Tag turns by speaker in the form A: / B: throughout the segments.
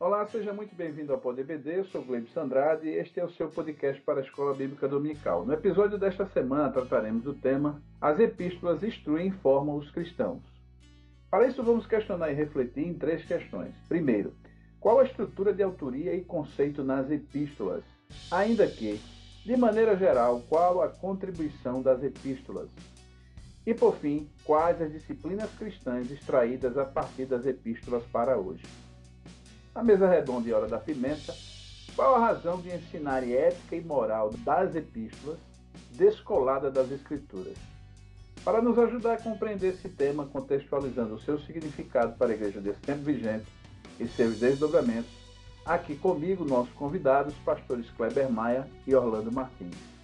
A: Olá, seja muito bem-vindo ao PodBD. Eu sou Gleib Sandrade e este é o seu podcast para a Escola Bíblica Dominical. No episódio desta semana trataremos do tema As Epístolas Instruem e Informam os Cristãos. Para isso, vamos questionar e refletir em três questões. Primeiro, qual a estrutura de autoria e conceito nas epístolas? Ainda que, de maneira geral, qual a contribuição das epístolas? E por fim, quais as disciplinas cristãs extraídas a partir das epístolas para hoje? Na mesa redonda e hora da pimenta, qual a razão de ensinar ética e moral das epístolas descolada das escrituras? Para nos ajudar a compreender esse tema, contextualizando o seu significado para a igreja desse tempo vigente e seus desdobramentos, aqui comigo nossos convidados, pastores Kleber Maia e Orlando Martins.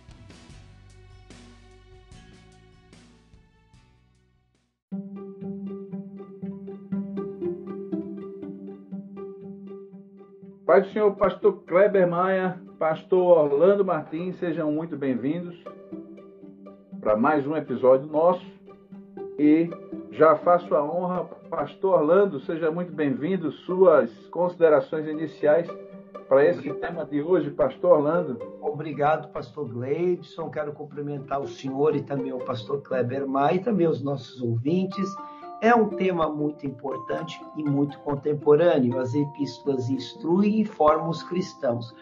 A: Pai do Senhor, pastor Kleber Maia, pastor Orlando Martins, sejam muito bem-vindos para mais um episódio nosso. E já faço a honra, pastor Orlando, seja muito bem-vindo. Suas considerações iniciais para esse tema de hoje, pastor Orlando.
B: Obrigado, pastor Gleibson. Quero cumprimentar o senhor e também o pastor Kleber Maia e também os nossos ouvintes. É um tema muito importante e muito contemporâneo. As epístolas instruem e formam os cristãos.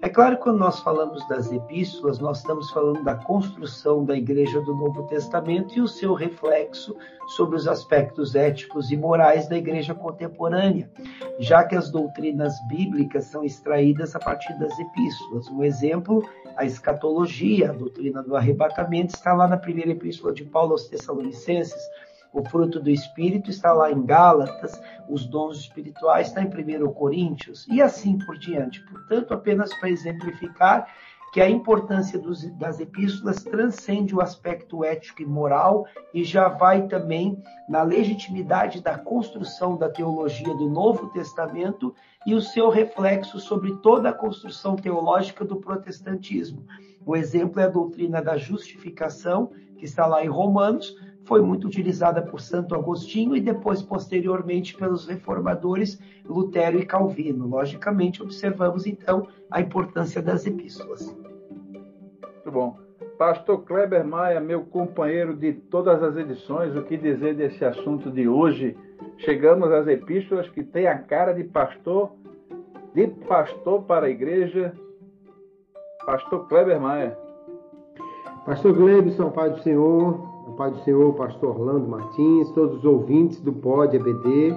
B: É claro que quando nós falamos das epístolas, nós estamos falando da construção da igreja do Novo Testamento e o seu reflexo sobre os aspectos éticos e morais da igreja contemporânea, já que as doutrinas bíblicas são extraídas a partir das epístolas. Um exemplo, a escatologia, a doutrina do arrebatamento, está lá na primeira epístola de Paulo aos Tessalonicenses o fruto do Espírito está lá em Gálatas, os dons espirituais está em 1 Coríntios, e assim por diante. Portanto, apenas para exemplificar que a importância dos, das epístolas transcende o aspecto ético e moral e já vai também na legitimidade da construção da teologia do Novo Testamento e o seu reflexo sobre toda a construção teológica do protestantismo. O exemplo é a doutrina da justificação, que está lá em Romanos, foi muito utilizada por Santo Agostinho e depois, posteriormente, pelos reformadores Lutero e Calvino. Logicamente, observamos então a importância das epístolas.
A: Muito bom. Pastor Kleber Maia, meu companheiro de todas as edições, o que dizer desse assunto de hoje? Chegamos às epístolas que têm a cara de pastor, de pastor para a igreja. Pastor Kleber Maia.
C: Pastor Glebson, Pai do Senhor, o Pai do Senhor, pastor Orlando Martins, todos os ouvintes do Pod EBD.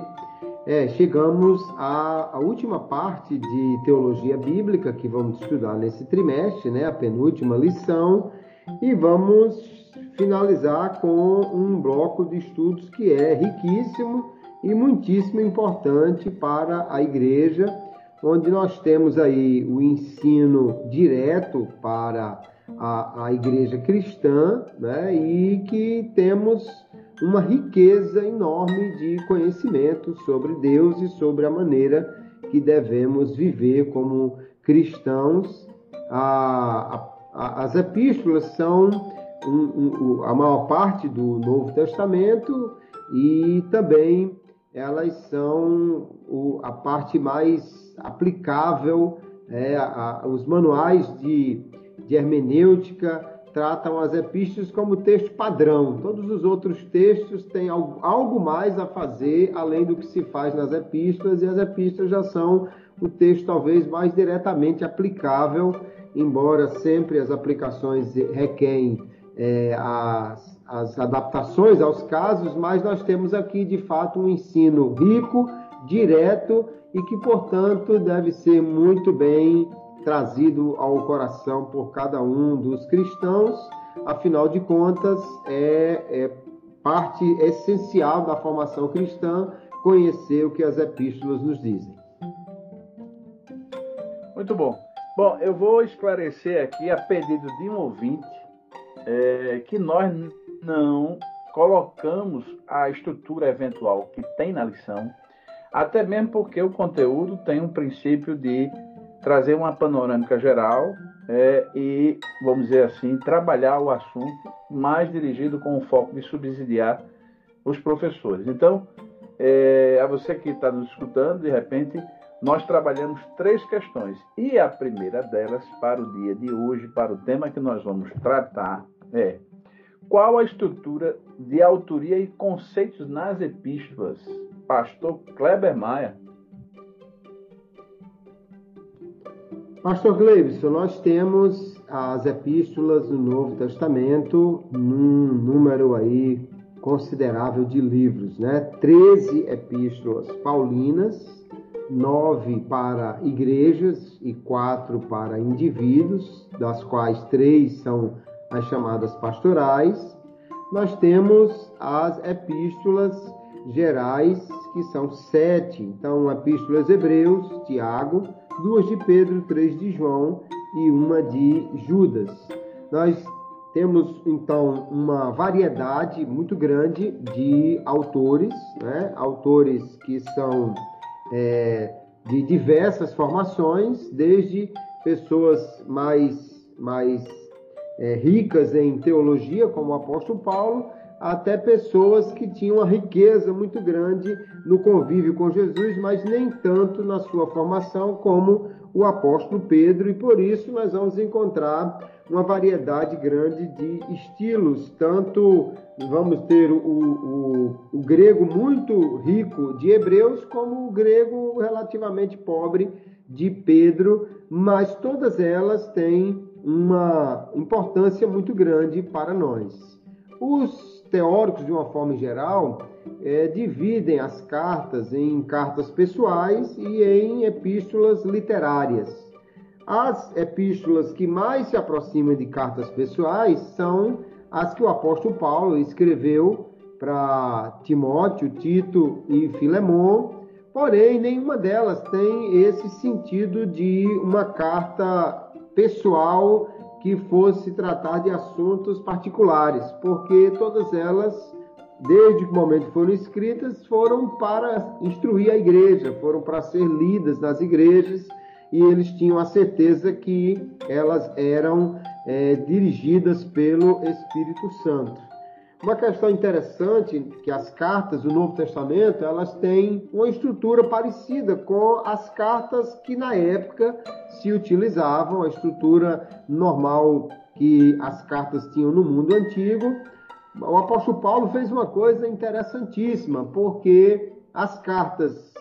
C: É, chegamos à, à, última parte de teologia bíblica que vamos estudar nesse trimestre, né, a penúltima lição, e vamos finalizar com um bloco de estudos que é riquíssimo e muitíssimo importante para a igreja, onde nós temos aí o ensino direto para a, a igreja cristã, né? e que temos uma riqueza enorme de conhecimento sobre Deus e sobre a maneira que devemos viver como cristãos. A, a, as epístolas são um, um, a maior parte do Novo Testamento e também elas são o, a parte mais aplicável, é, a, os manuais de de hermenêutica tratam as epístolas como texto padrão. Todos os outros textos têm algo mais a fazer além do que se faz nas epístolas, e as epístolas já são o texto talvez mais diretamente aplicável, embora sempre as aplicações requerem é, as, as adaptações aos casos, mas nós temos aqui de fato um ensino rico, direto e que, portanto, deve ser muito bem trazido ao coração por cada um dos cristãos, afinal de contas, é, é parte essencial da formação cristã conhecer o que as epístolas nos dizem.
A: Muito bom. Bom, eu vou esclarecer aqui, a pedido de um ouvinte, é, que nós não colocamos a estrutura eventual que tem na lição, até mesmo porque o conteúdo tem um princípio de trazer uma panorâmica geral é, e, vamos dizer assim, trabalhar o assunto mais dirigido com o foco de subsidiar os professores. Então, é, a você que está nos escutando, de repente, nós trabalhamos três questões. E a primeira delas, para o dia de hoje, para o tema que nós vamos tratar, é qual a estrutura de autoria e conceitos nas epístolas? Pastor Kleber Maia.
C: Pastor Gleibson, nós temos as epístolas do Novo Testamento num número aí considerável de livros, né? 13 epístolas paulinas, nove para igrejas e quatro para indivíduos, das quais três são as chamadas pastorais. Nós temos as epístolas gerais, que são sete. Então, epístolas Hebreus, Tiago, duas de Pedro, três de João e uma de Judas. Nós temos então uma variedade muito grande de autores, né? autores que são é, de diversas formações, desde pessoas mais, mais é, ricas em teologia, como o apóstolo Paulo, até pessoas que tinham uma riqueza muito grande no convívio com Jesus, mas nem tanto na sua formação como o apóstolo Pedro, e por isso nós vamos encontrar uma variedade grande de estilos, tanto vamos ter o, o, o grego muito rico de Hebreus, como o grego relativamente pobre de Pedro, mas todas elas têm uma importância muito grande para nós. Os teóricos, de uma forma geral, é, dividem as cartas em cartas pessoais e em epístolas literárias. As epístolas que mais se aproximam de cartas pessoais são as que o apóstolo Paulo escreveu para Timóteo, Tito e Filemon, porém nenhuma delas tem esse sentido de uma carta pessoal que fosse tratar de assuntos particulares, porque todas elas, desde o momento que foram escritas, foram para instruir a igreja, foram para ser lidas nas igrejas, e eles tinham a certeza que elas eram é, dirigidas pelo Espírito Santo. Uma questão interessante que as cartas do Novo Testamento elas têm uma estrutura parecida com as cartas que na época se utilizavam, a estrutura normal que as cartas tinham no mundo antigo. O apóstolo Paulo fez uma coisa interessantíssima, porque as cartas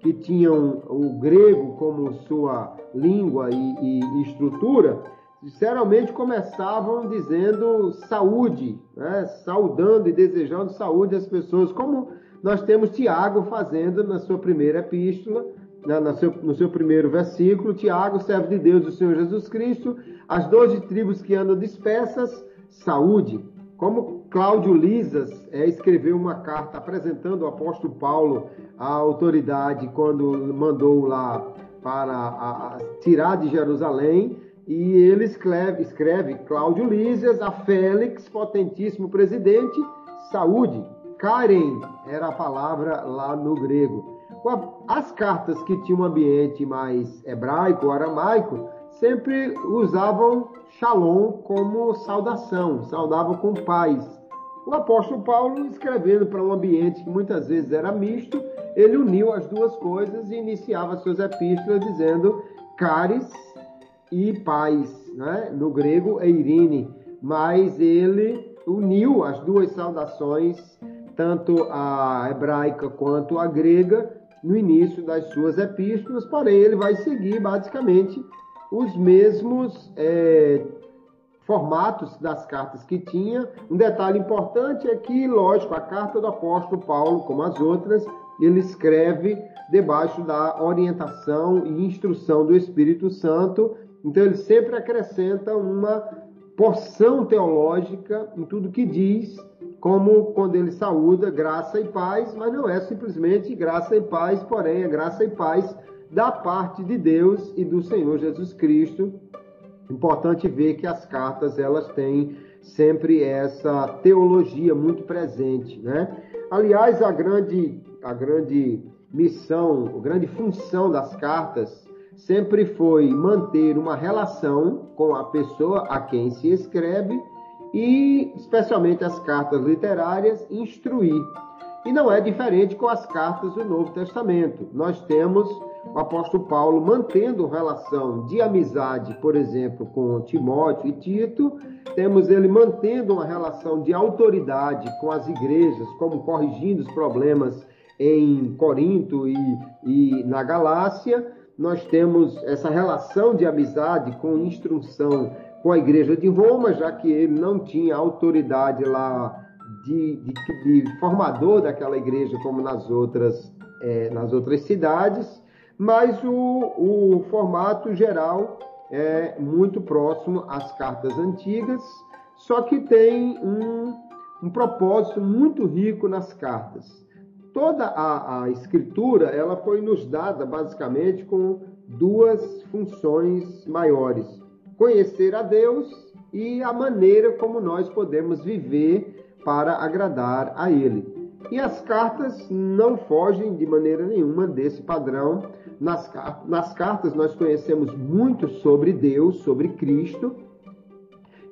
C: que tinham o grego como sua língua e, e estrutura, geralmente começavam dizendo saúde, né? saudando e desejando saúde às pessoas, como nós temos Tiago fazendo na sua primeira epístola, né? no, seu, no seu primeiro versículo. Tiago, servo de Deus, o Senhor Jesus Cristo, as doze tribos que andam dispersas, saúde. Como Cláudio Lisas é, escreveu uma carta apresentando o apóstolo Paulo à autoridade quando mandou lá para a, a, tirar de Jerusalém, e ele escreve, escreve Cláudio Lísias a Félix, potentíssimo presidente, saúde. Karen era a palavra lá no grego. As cartas que tinham um ambiente mais hebraico, aramaico, sempre usavam shalom como saudação, saudavam com paz. O apóstolo Paulo, escrevendo para um ambiente que muitas vezes era misto, ele uniu as duas coisas e iniciava suas epístolas dizendo caris e paz, né? no grego eirine, mas ele uniu as duas saudações, tanto a hebraica quanto a grega, no início das suas epístolas, porém ele vai seguir basicamente os mesmos é, formatos das cartas que tinha. Um detalhe importante é que, lógico, a carta do apóstolo Paulo, como as outras, ele escreve debaixo da orientação e instrução do Espírito Santo então ele sempre acrescenta uma porção teológica em tudo que diz, como quando ele saúda graça e paz, mas não é simplesmente graça e paz, porém é graça e paz da parte de Deus e do Senhor Jesus Cristo. Importante ver que as cartas elas têm sempre essa teologia muito presente, né? Aliás, a grande a grande missão, a grande função das cartas sempre foi manter uma relação com a pessoa a quem se escreve e, especialmente as cartas literárias, instruir. E não é diferente com as cartas do Novo Testamento. Nós temos o apóstolo Paulo mantendo relação de amizade, por exemplo, com Timóteo e Tito, temos ele mantendo uma relação de autoridade com as igrejas, como corrigindo os problemas em Corinto e, e na Galácia. Nós temos essa relação de amizade com instrução com a igreja de Roma, já que ele não tinha autoridade lá de, de, de formador daquela igreja como nas outras, é, nas outras cidades mas o, o formato geral é muito próximo às cartas antigas, só que tem um, um propósito muito rico nas cartas. Toda a, a escritura ela foi nos dada basicamente com duas funções maiores: conhecer a Deus e a maneira como nós podemos viver para agradar a Ele. E as cartas não fogem de maneira nenhuma desse padrão. Nas, nas cartas nós conhecemos muito sobre Deus, sobre Cristo.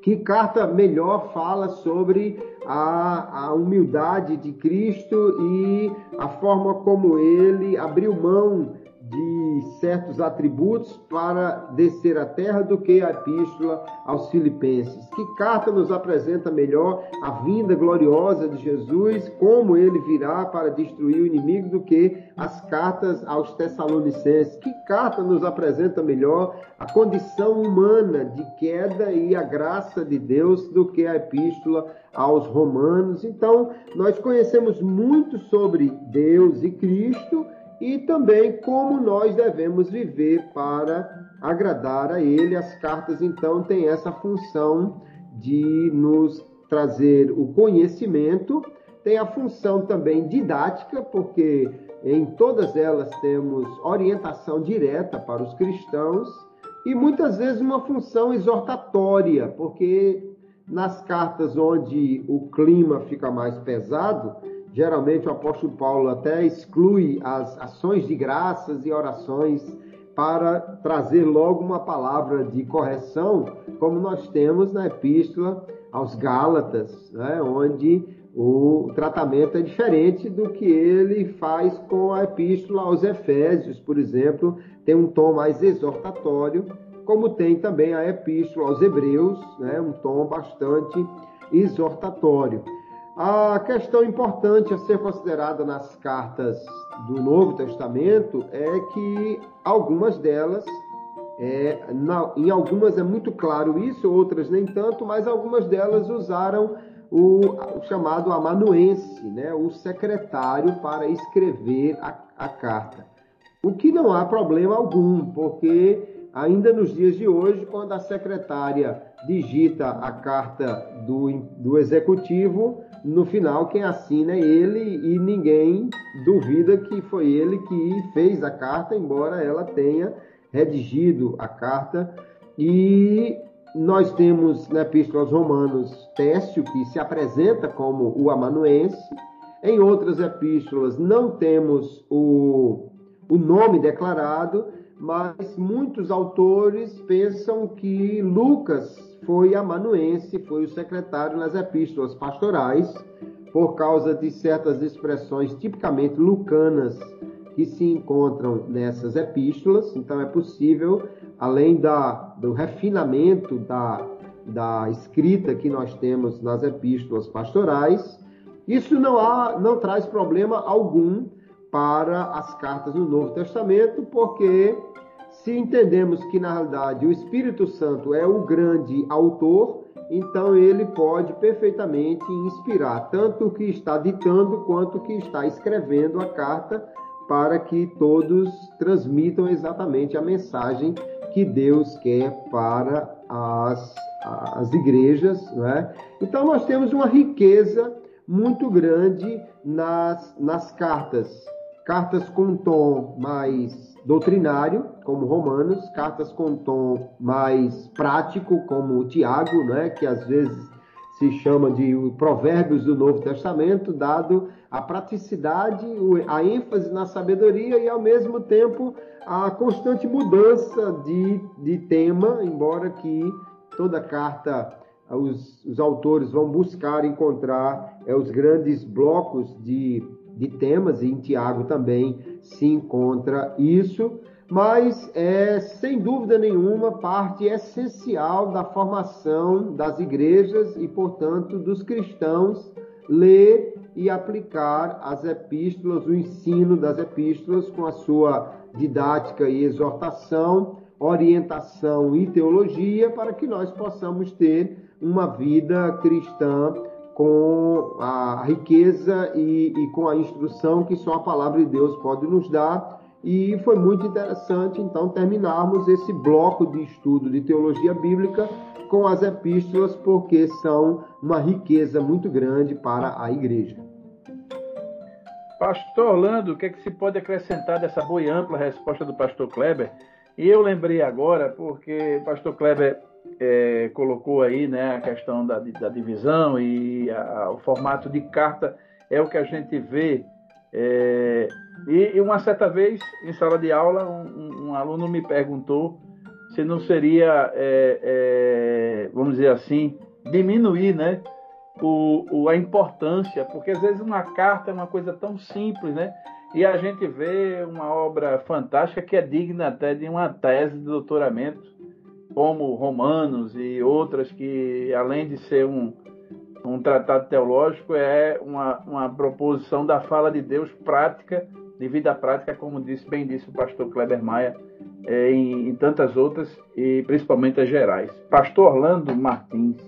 C: Que carta melhor fala sobre a, a humildade de Cristo e a forma como ele abriu mão de certos atributos para descer à terra do que a epístola aos Filipenses. Que carta nos apresenta melhor a vinda gloriosa de Jesus, como ele virá para destruir o inimigo, do que as cartas aos Tessalonicenses? Que carta nos apresenta melhor a condição humana de queda e a graça de Deus do que a epístola aos Romanos? Então, nós conhecemos muito sobre Deus e Cristo e também como nós devemos viver para agradar a Ele. As cartas, então, têm essa função de nos trazer o conhecimento, tem a função também didática, porque em todas elas temos orientação direta para os cristãos, e muitas vezes uma função exortatória, porque nas cartas onde o clima fica mais pesado, Geralmente o apóstolo Paulo até exclui as ações de graças e orações para trazer logo uma palavra de correção, como nós temos na epístola aos Gálatas, né, onde o tratamento é diferente do que ele faz com a epístola aos Efésios, por exemplo, tem um tom mais exortatório, como tem também a epístola aos Hebreus, né, um tom bastante exortatório. A questão importante a ser considerada nas cartas do Novo Testamento é que algumas delas, é, na, em algumas é muito claro isso, outras nem tanto, mas algumas delas usaram o, o chamado amanuense, né, o secretário, para escrever a, a carta. O que não há problema algum, porque ainda nos dias de hoje, quando a secretária digita a carta do, do executivo, no final quem assina é ele e ninguém duvida que foi ele que fez a carta, embora ela tenha redigido a carta. E nós temos na Epístola aos Romanos Técio, que se apresenta como o amanuense. Em outras epístolas não temos o, o nome declarado, mas muitos autores pensam que Lucas foi amanuense, foi o secretário nas epístolas pastorais, por causa de certas expressões tipicamente lucanas que se encontram nessas epístolas. Então é possível, além da, do refinamento da, da escrita que nós temos nas epístolas pastorais, isso não, há, não traz problema algum para as cartas do Novo Testamento, porque se entendemos que na realidade o Espírito Santo é o grande autor, então ele pode perfeitamente inspirar tanto o que está ditando quanto o que está escrevendo a carta para que todos transmitam exatamente a mensagem que Deus quer para as, as igrejas. Né? Então nós temos uma riqueza muito grande nas, nas cartas cartas com tom mais doutrinário, como Romanos, cartas com tom mais prático, como Tiago, né, que às vezes se chama de Provérbios do Novo Testamento, dado a praticidade, a ênfase na sabedoria e, ao mesmo tempo, a constante mudança de, de tema, embora que toda carta os, os autores vão buscar encontrar é, os grandes blocos de de temas, e em Tiago também se encontra isso, mas é sem dúvida nenhuma parte essencial da formação das igrejas e, portanto, dos cristãos ler e aplicar as epístolas, o ensino das epístolas com a sua didática e exortação, orientação e teologia para que nós possamos ter uma vida cristã com a riqueza e, e, com a instrução que só a palavra de Deus pode nos dar. E foi muito interessante, então, terminarmos esse bloco de estudo de teologia bíblica com as epístolas, porque são uma riqueza muito grande para a igreja.
A: Pastor Orlando, o que, é que se pode acrescentar dessa boa e ampla resposta do pastor Kleber? E eu lembrei agora, porque o pastor Kleber é, colocou aí né, a questão da, da divisão e a, o formato de carta é o que a gente vê. É, e, e, uma certa vez, em sala de aula, um, um aluno me perguntou se não seria, é, é vamos dizer assim, diminuir né, o, o, a importância, porque às vezes uma carta é uma coisa tão simples, né? E a gente vê uma obra fantástica que é digna até de uma tese de doutoramento, como Romanos e outras que, além de ser um, um tratado teológico, é uma, uma proposição da fala de Deus prática, de vida prática, como disse, bem disse o pastor Kleber Maia, é, em, em tantas outras, e principalmente as gerais. Pastor Orlando Martins.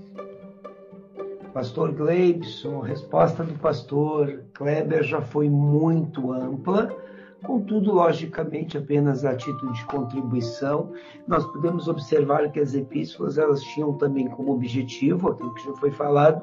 B: Pastor Gleibson, a resposta do pastor Kleber já foi muito ampla, contudo, logicamente, apenas a título de contribuição, nós podemos observar que as epístolas elas tinham também como objetivo, aquilo que já foi falado,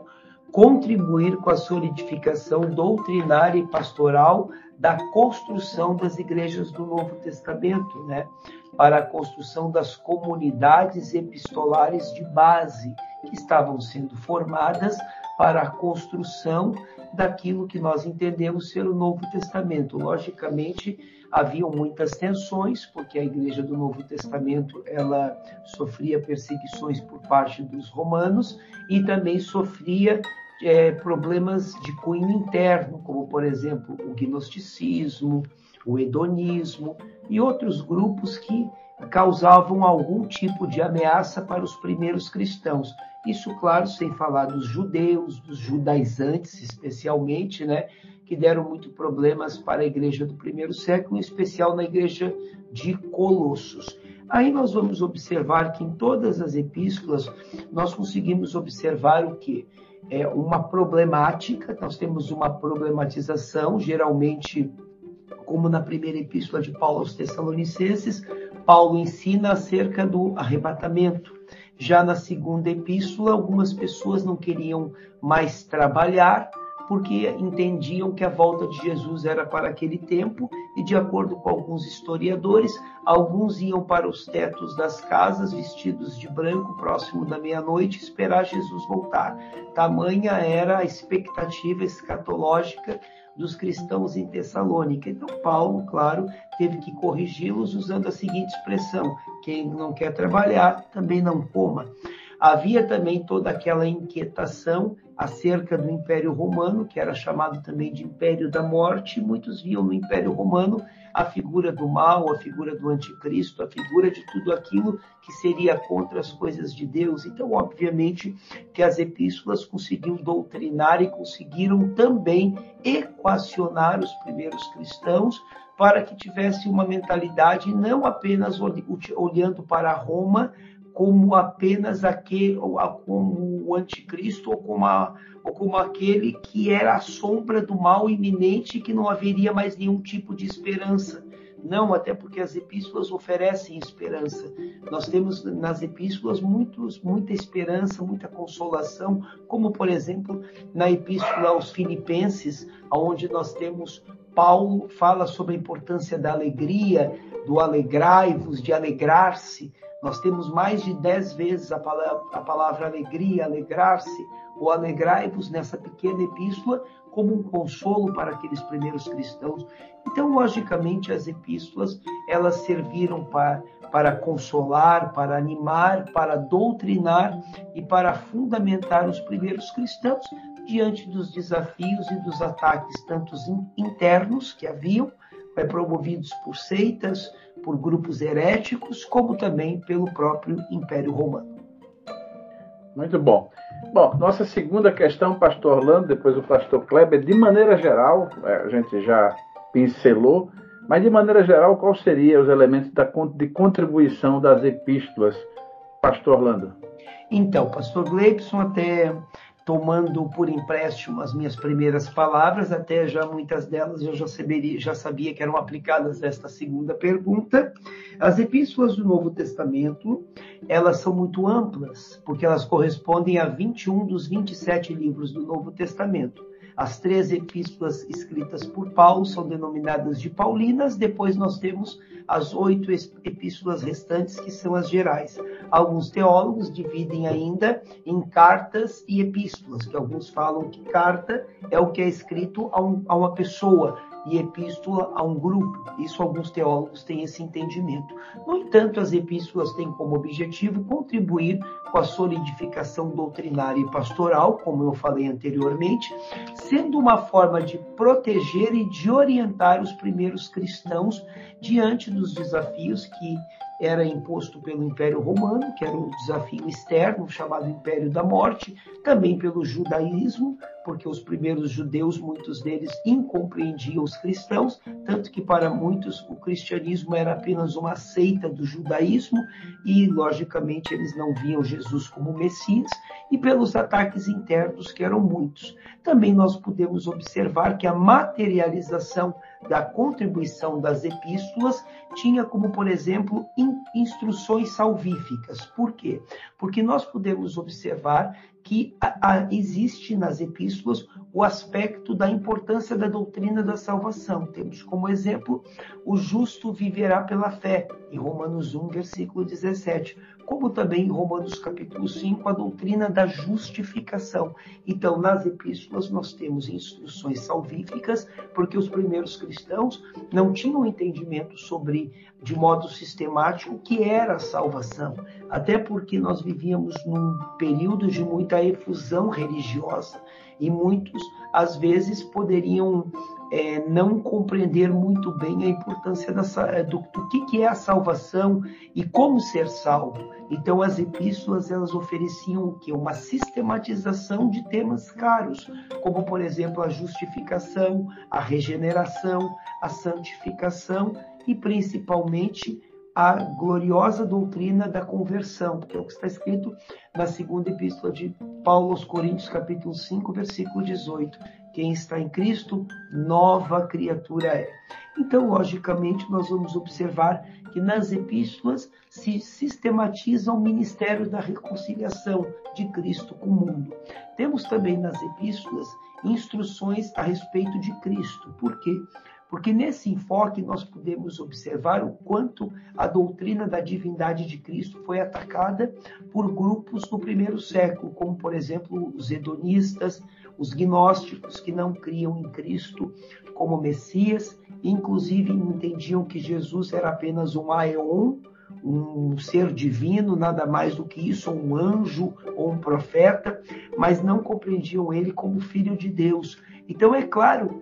B: contribuir com a solidificação doutrinária e pastoral da construção das igrejas do Novo Testamento, né? para a construção das comunidades epistolares de base que estavam sendo formadas para a construção daquilo que nós entendemos ser o Novo Testamento. Logicamente, haviam muitas tensões, porque a igreja do Novo Testamento ela sofria perseguições por parte dos romanos e também sofria é, problemas de cunho interno, como por exemplo o gnosticismo, o hedonismo e outros grupos que causavam algum tipo de ameaça para os primeiros cristãos. Isso, claro, sem falar dos judeus, dos judaizantes, especialmente, né, que deram muito problemas para a igreja do primeiro século, em especial na igreja de Colossos. Aí nós vamos observar que em todas as epístolas nós conseguimos observar o que? É uma problemática, nós temos uma problematização, geralmente, como na primeira epístola de Paulo aos Tessalonicenses, Paulo ensina acerca do arrebatamento. Já na segunda epístola, algumas pessoas não queriam mais trabalhar porque entendiam que a volta de Jesus era para aquele tempo e, de acordo com alguns historiadores, alguns iam para os tetos das casas vestidos de branco próximo da meia-noite esperar Jesus voltar. Tamanha era a expectativa escatológica dos cristãos em Tessalônica. Então, Paulo, claro, teve que corrigi-los usando a seguinte expressão: quem não quer trabalhar, também não coma. Havia também toda aquela inquietação acerca do Império Romano, que era chamado também de Império da Morte. Muitos viam no Império Romano a figura do mal, a figura do anticristo, a figura de tudo aquilo que seria contra as coisas de Deus. Então, obviamente, que as epístolas conseguiam doutrinar e conseguiram também equacionar os primeiros cristãos para que tivesse uma mentalidade não apenas olhando para Roma, como apenas aquele, como o anticristo ou como, a, ou como aquele que era a sombra do mal iminente que não haveria mais nenhum tipo de esperança. Não, até porque as epístolas oferecem esperança. Nós temos nas epístolas muitos, muita esperança, muita consolação, como por exemplo na epístola aos Filipenses, onde nós temos Paulo fala sobre a importância da alegria, do alegrai-vos, de alegrar-se. Nós temos mais de dez vezes a palavra, a palavra alegria, alegrar-se, ou alegrai-vos nessa pequena epístola, como um consolo para aqueles primeiros cristãos. Então, logicamente, as epístolas elas serviram para, para consolar, para animar, para doutrinar e para fundamentar os primeiros cristãos, diante dos desafios e dos ataques, tanto internos que haviam, é, promovidos por seitas, por grupos heréticos, como também pelo próprio Império Romano.
A: Muito bom. Bom, nossa segunda questão, pastor Orlando, depois o pastor Kleber, de maneira geral, é, a gente já pincelou, mas de maneira geral, quais seriam os elementos da, de contribuição das epístolas, pastor Orlando?
B: Então, pastor Gleibson, até tomando por empréstimo as minhas primeiras palavras, até já muitas delas eu já, saberia, já sabia que eram aplicadas nesta segunda pergunta. As epístolas do Novo Testamento, elas são muito amplas, porque elas correspondem a 21 dos 27 livros do Novo Testamento. As três epístolas escritas por Paulo são denominadas de Paulinas, depois nós temos as oito epístolas restantes, que são as gerais. Alguns teólogos dividem ainda em cartas e epístolas, que alguns falam que carta é o que é escrito a, um, a uma pessoa, e epístola a um grupo. Isso alguns teólogos têm esse entendimento. No entanto, as epístolas têm como objetivo contribuir com a solidificação doutrinária e pastoral, como eu falei anteriormente, sendo uma forma de proteger e de orientar os primeiros cristãos diante dos desafios que era imposto pelo Império Romano, que era o desafio externo, chamado Império da Morte, também pelo judaísmo, porque os primeiros judeus, muitos deles incompreendiam os cristãos, tanto que para muitos o cristianismo era apenas uma seita do judaísmo e, logicamente, eles não viam Jesus como Messias, e pelos ataques internos, que eram muitos. Também nós podemos observar que a materialização da contribuição das epístolas tinha como, por exemplo, instruções salvíficas. Por quê? Porque nós podemos observar que existe nas epístolas o aspecto da importância da doutrina da salvação. Temos como exemplo o justo viverá pela fé, em Romanos 1, versículo 17, como também em Romanos capítulo 5, a doutrina da justificação. Então, nas epístolas nós temos instruções salvíficas, porque os primeiros cristãos não tinham entendimento sobre, de modo sistemático, o que era a salvação, até porque nós vivíamos num período de muita efusão religiosa e muitos, às vezes, poderiam é, não compreender muito bem a importância da, do, do que, que é a salvação e como ser salvo. Então, as epístolas elas ofereciam o que? Uma sistematização de temas caros, como, por exemplo, a justificação, a regeneração, a santificação e, principalmente, a gloriosa doutrina da conversão, que é o que está escrito na segunda epístola de Paulo aos Coríntios, capítulo 5, versículo 18. Quem está em Cristo, nova criatura é. Então, logicamente, nós vamos observar que nas epístolas se sistematiza o ministério da reconciliação de Cristo com o mundo. Temos também nas epístolas instruções a respeito de Cristo. Por quê? Porque nesse enfoque nós podemos observar o quanto a doutrina da divindade de Cristo foi atacada por grupos no primeiro século, como por exemplo os hedonistas, os gnósticos que não criam em Cristo como Messias, inclusive entendiam que Jesus era apenas um aeon, um ser divino, nada mais do que isso, um anjo ou um profeta, mas não compreendiam ele como filho de Deus. Então é claro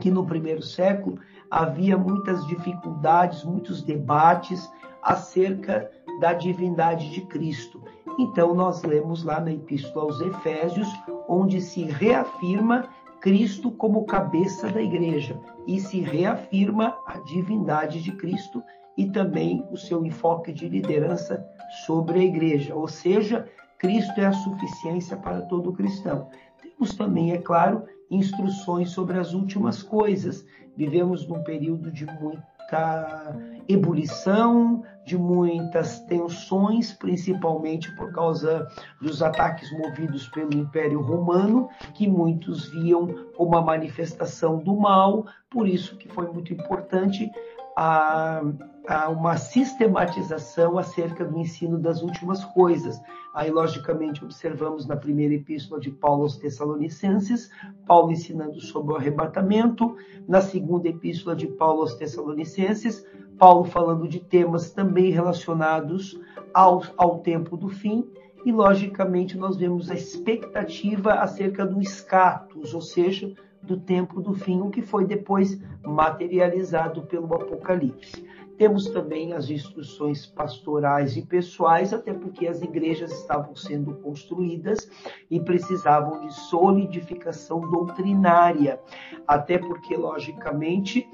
B: que no primeiro século havia muitas dificuldades, muitos debates acerca da divindade de Cristo. Então nós lemos lá na Epístola aos Efésios, onde se reafirma Cristo como cabeça da igreja e se reafirma a divindade de Cristo e também o seu enfoque de liderança sobre a igreja, ou seja, Cristo é a suficiência para todo cristão. Temos também, é claro, instruções sobre as últimas coisas. Vivemos num período de muita ebulição, de muitas tensões, principalmente por causa dos ataques movidos pelo Império Romano, que muitos viam como a manifestação do mal, por isso que foi muito importante a, a uma sistematização acerca do ensino das últimas coisas. Aí, logicamente, observamos na primeira epístola de Paulo aos Tessalonicenses, Paulo ensinando sobre o arrebatamento, na segunda epístola de Paulo aos Tessalonicenses, Paulo falando de temas também relacionados ao, ao tempo do fim, e logicamente nós vemos a expectativa acerca do escatos, ou seja, do tempo do fim, o que foi depois materializado pelo Apocalipse. Temos também as instruções pastorais e pessoais, até porque as igrejas estavam sendo construídas e precisavam de solidificação doutrinária, até porque, logicamente,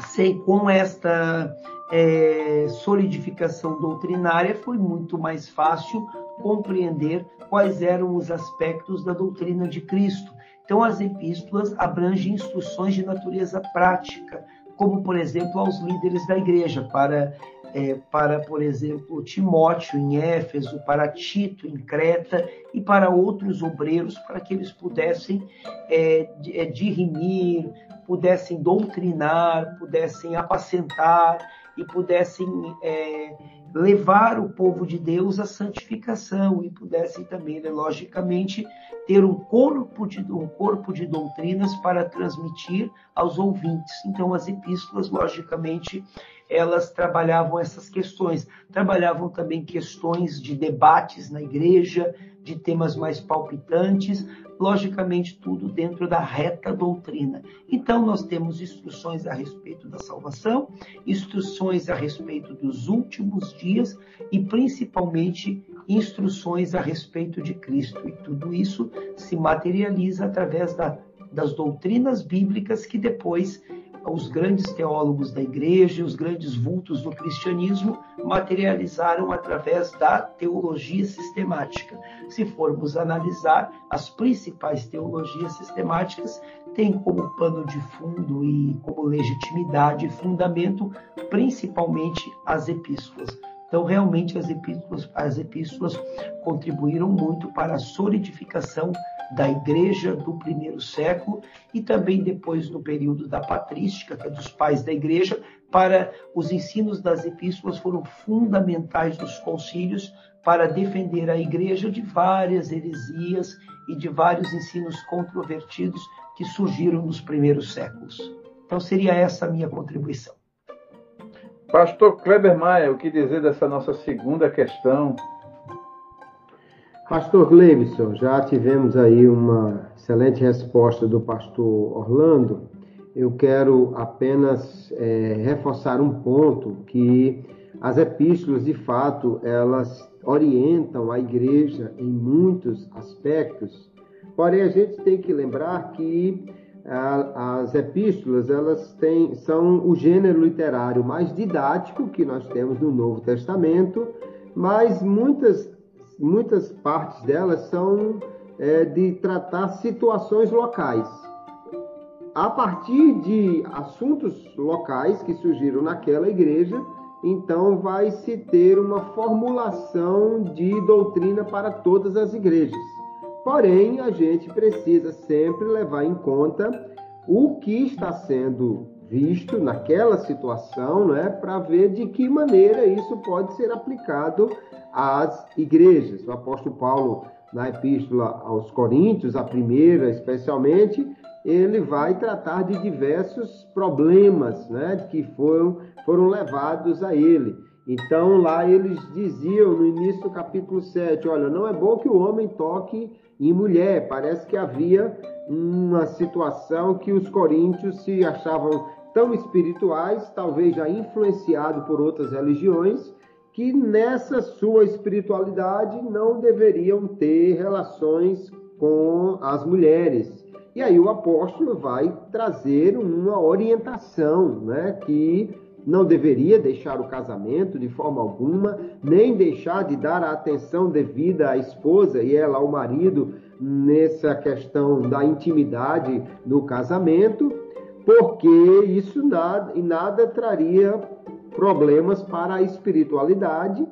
B: sem, com esta é, solidificação doutrinária, foi muito mais fácil compreender quais eram os aspectos da doutrina de Cristo. Então, as epístolas abrangem instruções de natureza prática, como, por exemplo, aos líderes da igreja, para, é, para por exemplo, Timóteo em Éfeso, para Tito em Creta e para outros obreiros, para que eles pudessem é, é dirimir, pudessem doutrinar, pudessem apacentar e pudessem é, levar o povo de Deus à santificação e pudessem também, logicamente, ter um corpo, de, um corpo de doutrinas para transmitir aos ouvintes. Então, as epístolas, logicamente, elas trabalhavam essas questões. Trabalhavam também questões de debates na igreja, de temas mais palpitantes, logicamente tudo dentro da reta doutrina. Então nós temos instruções a respeito da salvação, instruções a respeito dos últimos dias e principalmente instruções a respeito de Cristo. E tudo isso se materializa através da, das doutrinas bíblicas que depois os grandes teólogos da igreja, os grandes vultos do cristianismo materializaram através da teologia sistemática. Se formos analisar, as principais teologias sistemáticas têm como pano de fundo e como legitimidade e fundamento principalmente as epístolas. Então, realmente, as epístolas, as epístolas contribuíram muito para a solidificação da igreja do primeiro século e também depois no período da patrística, que é dos pais da igreja, para os ensinos das epístolas foram fundamentais dos concílios para defender a igreja de várias heresias e de vários ensinos controvertidos que surgiram nos primeiros séculos. Então seria essa a minha contribuição.
A: Pastor Kleber Maia, o que dizer dessa nossa segunda questão
C: Pastor Gleibson, já tivemos aí uma excelente resposta do pastor Orlando. Eu quero apenas é, reforçar um ponto que as epístolas, de fato, elas orientam a igreja em muitos aspectos. Porém, a gente tem que lembrar que as epístolas elas têm, são o gênero literário mais didático que nós temos no Novo Testamento, mas muitas muitas partes delas são é, de tratar situações locais. A partir de assuntos locais que surgiram naquela igreja, então vai se ter uma formulação de doutrina para todas as igrejas. Porém, a gente precisa sempre levar em conta o que está sendo visto naquela situação, né, para ver de que maneira isso pode ser aplicado às igrejas. O apóstolo Paulo, na epístola aos Coríntios, a primeira especialmente, ele vai tratar de diversos problemas né, que foram, foram levados a ele. Então, lá eles diziam no início do capítulo 7: olha, não é bom que o homem toque em mulher. Parece que havia uma situação que os coríntios se achavam tão espirituais, talvez já influenciado por outras religiões, que nessa sua espiritualidade não deveriam ter relações com as mulheres. E aí o apóstolo vai trazer uma orientação, né, que não deveria deixar o casamento de forma alguma, nem deixar de dar a atenção devida à esposa e ela ao marido nessa questão da intimidade no casamento, porque isso nada, e nada traria problemas para a espiritualidade,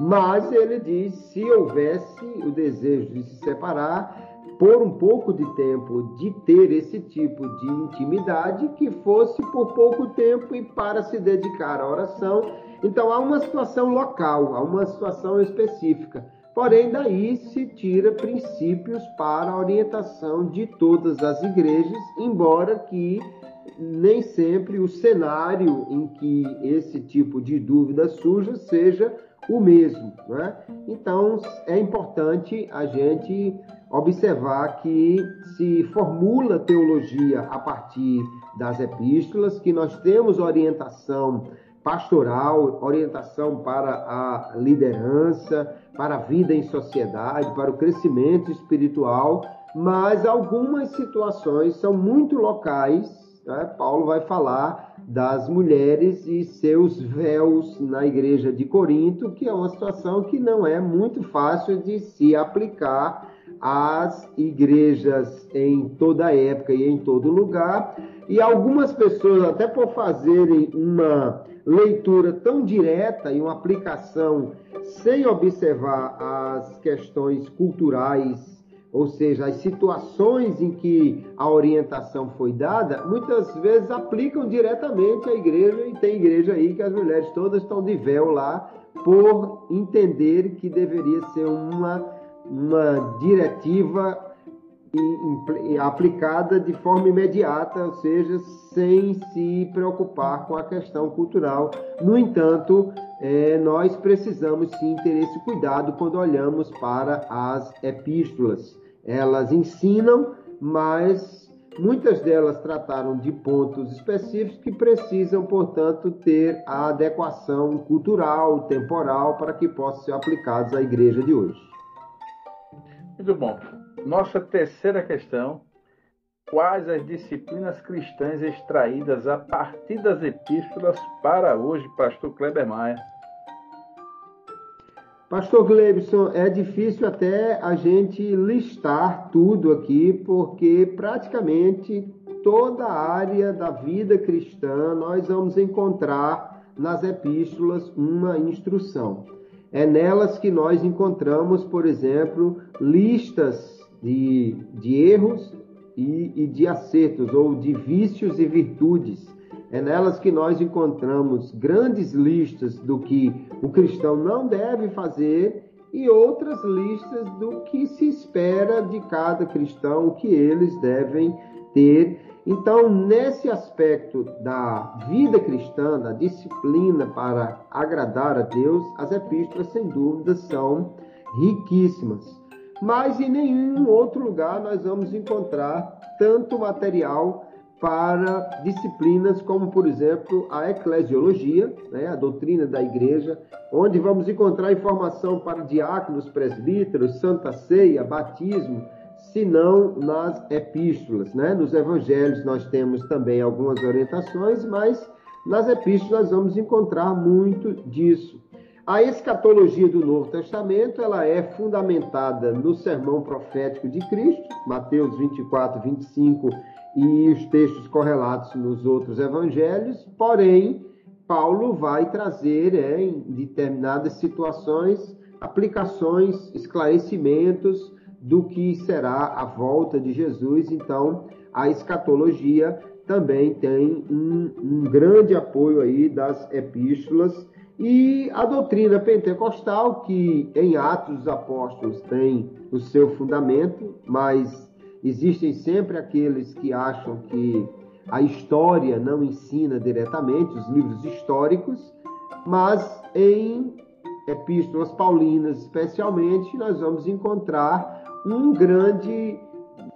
C: mas ele diz: se houvesse o desejo de se separar, por um pouco de tempo, de ter esse tipo de intimidade, que fosse por pouco tempo e para se dedicar à oração. Então há uma situação local, há uma situação específica. Porém, daí se tira princípios para a orientação de todas as igrejas, embora que nem sempre o cenário em que esse tipo de dúvida surja seja o mesmo. Né? Então, é importante a gente observar que se formula teologia a partir das epístolas, que nós temos orientação pastoral, orientação para a liderança, para a vida em sociedade, para o crescimento espiritual, mas algumas situações são muito locais. Né? Paulo vai falar das mulheres e seus véus na igreja de Corinto, que é uma situação que não é muito fácil de se aplicar às igrejas em toda época e em todo lugar. E algumas pessoas, até por fazerem uma leitura tão direta e uma aplicação sem observar as questões culturais ou seja, as situações em que a orientação foi dada, muitas vezes aplicam diretamente à igreja, e tem igreja aí que as mulheres todas estão de véu lá, por entender que deveria ser uma, uma diretiva aplicada de forma imediata, ou seja, sem se preocupar com a questão cultural. No entanto, é, nós precisamos sim ter esse cuidado quando olhamos para as epístolas elas ensinam, mas muitas delas trataram de pontos específicos que precisam, portanto, ter a adequação cultural, temporal, para que possam ser aplicados à igreja de hoje.
A: Muito bom. Nossa terceira questão: quais as disciplinas cristãs extraídas a partir das epístolas para hoje, Pastor Kleber Maia?
C: Pastor Glebson, é difícil até a gente listar tudo aqui, porque praticamente toda a área da vida cristã nós vamos encontrar nas epístolas uma instrução. É nelas que nós encontramos, por exemplo, listas de, de erros e, e de acertos, ou de vícios e virtudes é nelas que nós encontramos grandes listas do que o cristão não deve fazer e outras listas do que se espera de cada cristão, o que eles devem ter. Então, nesse aspecto da vida cristã, da disciplina para agradar a Deus, as epístolas, sem dúvida, são riquíssimas. Mas em nenhum outro lugar nós vamos encontrar tanto material para disciplinas como, por exemplo, a eclesiologia, né, a doutrina da igreja, onde vamos encontrar informação para diáconos, presbíteros, santa ceia, batismo, se não nas epístolas. Né? Nos evangelhos nós temos também algumas orientações, mas nas epístolas vamos encontrar muito disso. A escatologia do Novo Testamento ela é fundamentada no sermão profético de Cristo, Mateus 24, 25 e os textos correlatos nos outros evangelhos, porém, Paulo vai trazer é, em determinadas situações aplicações, esclarecimentos do que será a volta de Jesus. Então, a escatologia também tem um, um grande apoio aí das epístolas e a doutrina pentecostal, que em Atos dos Apóstolos tem o seu fundamento, mas Existem sempre aqueles que acham que a história não ensina diretamente, os livros históricos, mas em epístolas paulinas, especialmente, nós vamos encontrar um grande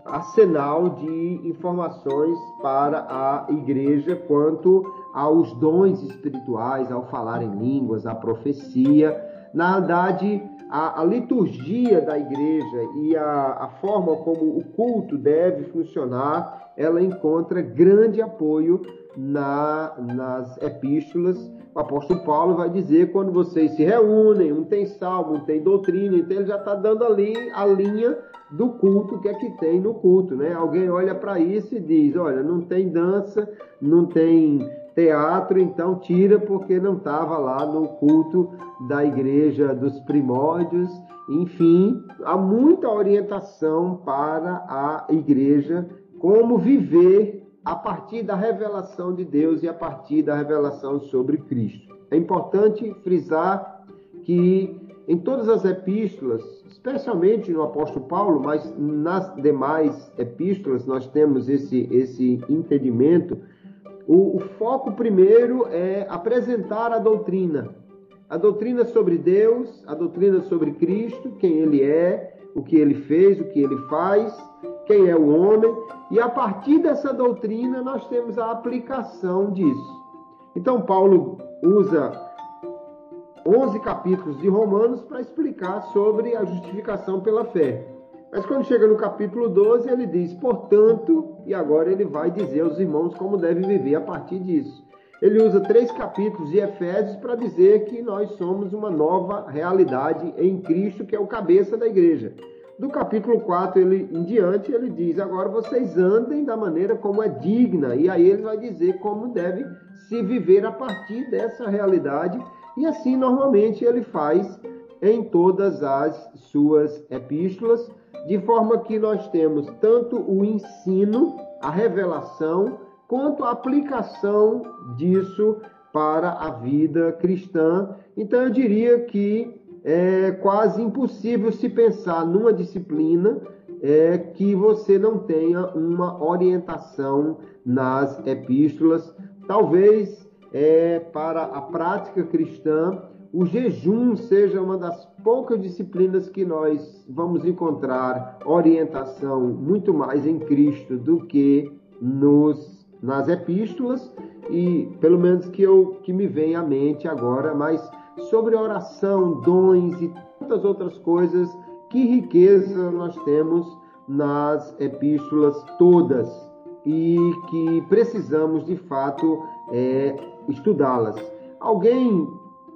C: arsenal de informações para a igreja quanto aos dons espirituais, ao falar em línguas, à profecia. Na verdade, a, a liturgia da igreja e a, a forma como o culto deve funcionar, ela encontra grande apoio na, nas epístolas. O apóstolo Paulo vai dizer quando vocês se reúnem, um tem salmo, um tem doutrina, então ele já está dando ali a linha do culto que é que tem no culto, né? Alguém olha para isso e diz, olha, não tem dança, não tem teatro, então tira porque não estava lá no culto da igreja dos primórdios. Enfim, há muita orientação para a igreja como viver a partir da revelação de Deus e a partir da revelação sobre Cristo. É importante frisar que em todas as epístolas, especialmente no apóstolo Paulo, mas nas demais epístolas nós temos esse esse entendimento o, o foco primeiro é apresentar a doutrina. A doutrina sobre Deus, a doutrina sobre Cristo, quem ele é, o que ele fez, o que ele faz, quem é o homem, e a partir dessa doutrina nós temos a aplicação disso. Então, Paulo usa 11 capítulos de Romanos para explicar sobre a justificação pela fé. Mas quando chega no capítulo 12, ele diz, portanto, e agora ele vai dizer aos irmãos como devem viver a partir disso. Ele usa três capítulos de Efésios para dizer que nós somos uma nova realidade em Cristo, que é o cabeça da igreja. Do capítulo 4 ele, em diante, ele diz: agora vocês andem da maneira como é digna. E aí ele vai dizer como deve se viver a partir dessa realidade. E assim, normalmente, ele faz em todas as suas epístolas, de forma que nós temos tanto o ensino, a revelação, quanto a aplicação disso para a vida cristã. Então, eu diria que é quase impossível se pensar numa disciplina é, que você não tenha uma orientação nas epístolas. Talvez é, para a prática cristã, o jejum seja uma das poucas disciplinas que nós vamos encontrar orientação muito mais em Cristo do que nos, nas epístolas e pelo menos que eu que me vem à mente agora, mas sobre oração, dons e tantas outras coisas, que riqueza nós temos nas epístolas todas e que precisamos de fato é, estudá-las. Alguém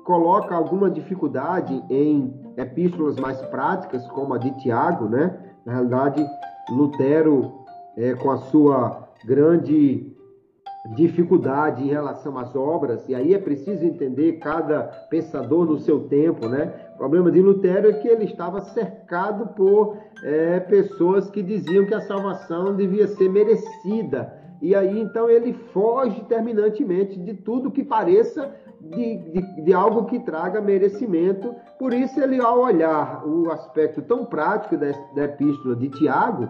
C: coloca alguma dificuldade em epístolas mais práticas, como a de Tiago, né? Na realidade, Lutero, é, com a sua grande dificuldade em relação às obras, e aí é preciso entender cada pensador no seu tempo, né? O problema de Lutero é que ele estava cercado por é, pessoas que diziam que a salvação devia ser merecida. E aí então ele foge terminantemente de tudo que pareça de, de, de, algo que traga merecimento. Por isso, ele, ao olhar o aspecto tão prático da, da epístola de Tiago,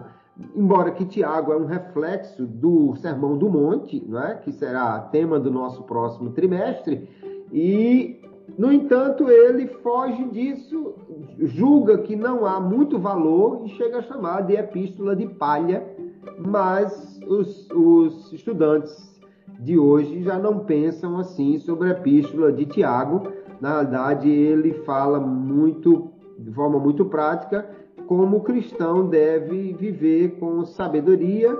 C: embora que Tiago é um reflexo do Sermão do Monte, não é? que será tema do nosso próximo trimestre, e, no entanto, ele foge disso, julga que não há muito valor e chega a chamar de epístola de palha, mas os, os estudantes de hoje já não pensam assim sobre a epístola de Tiago. Na verdade, ele fala muito, de forma muito prática, como o cristão deve viver com sabedoria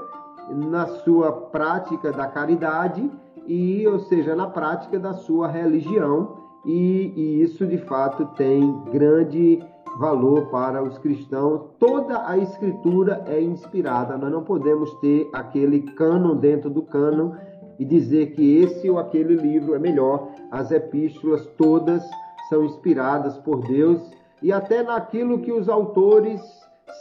C: na sua prática da caridade e, ou seja, na prática da sua religião. E, e isso de fato tem grande valor para os cristãos. Toda a escritura é inspirada. Nós não podemos ter aquele cânon dentro do cânon e dizer que esse ou aquele livro é melhor. As epístolas todas são inspiradas por Deus e até naquilo que os autores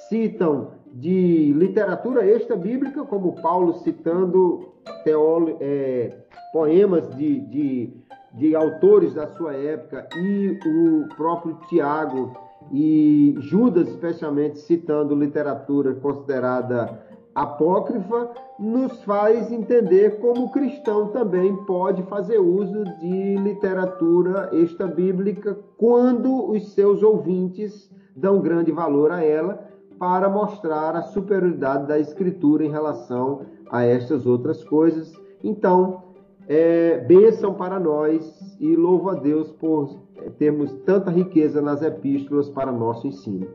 C: citam de literatura extra-bíblica, como Paulo citando teolo, é, poemas de, de, de autores da sua época e o próprio Tiago e Judas, especialmente, citando literatura considerada apócrifa, nos faz entender como o cristão também pode fazer uso de literatura extra-bíblica quando os seus ouvintes dão grande valor a ela, para mostrar a superioridade da escritura em relação a estas outras coisas. Então, é, bênção para nós e louvo a Deus por termos tanta riqueza nas epístolas para nosso ensino.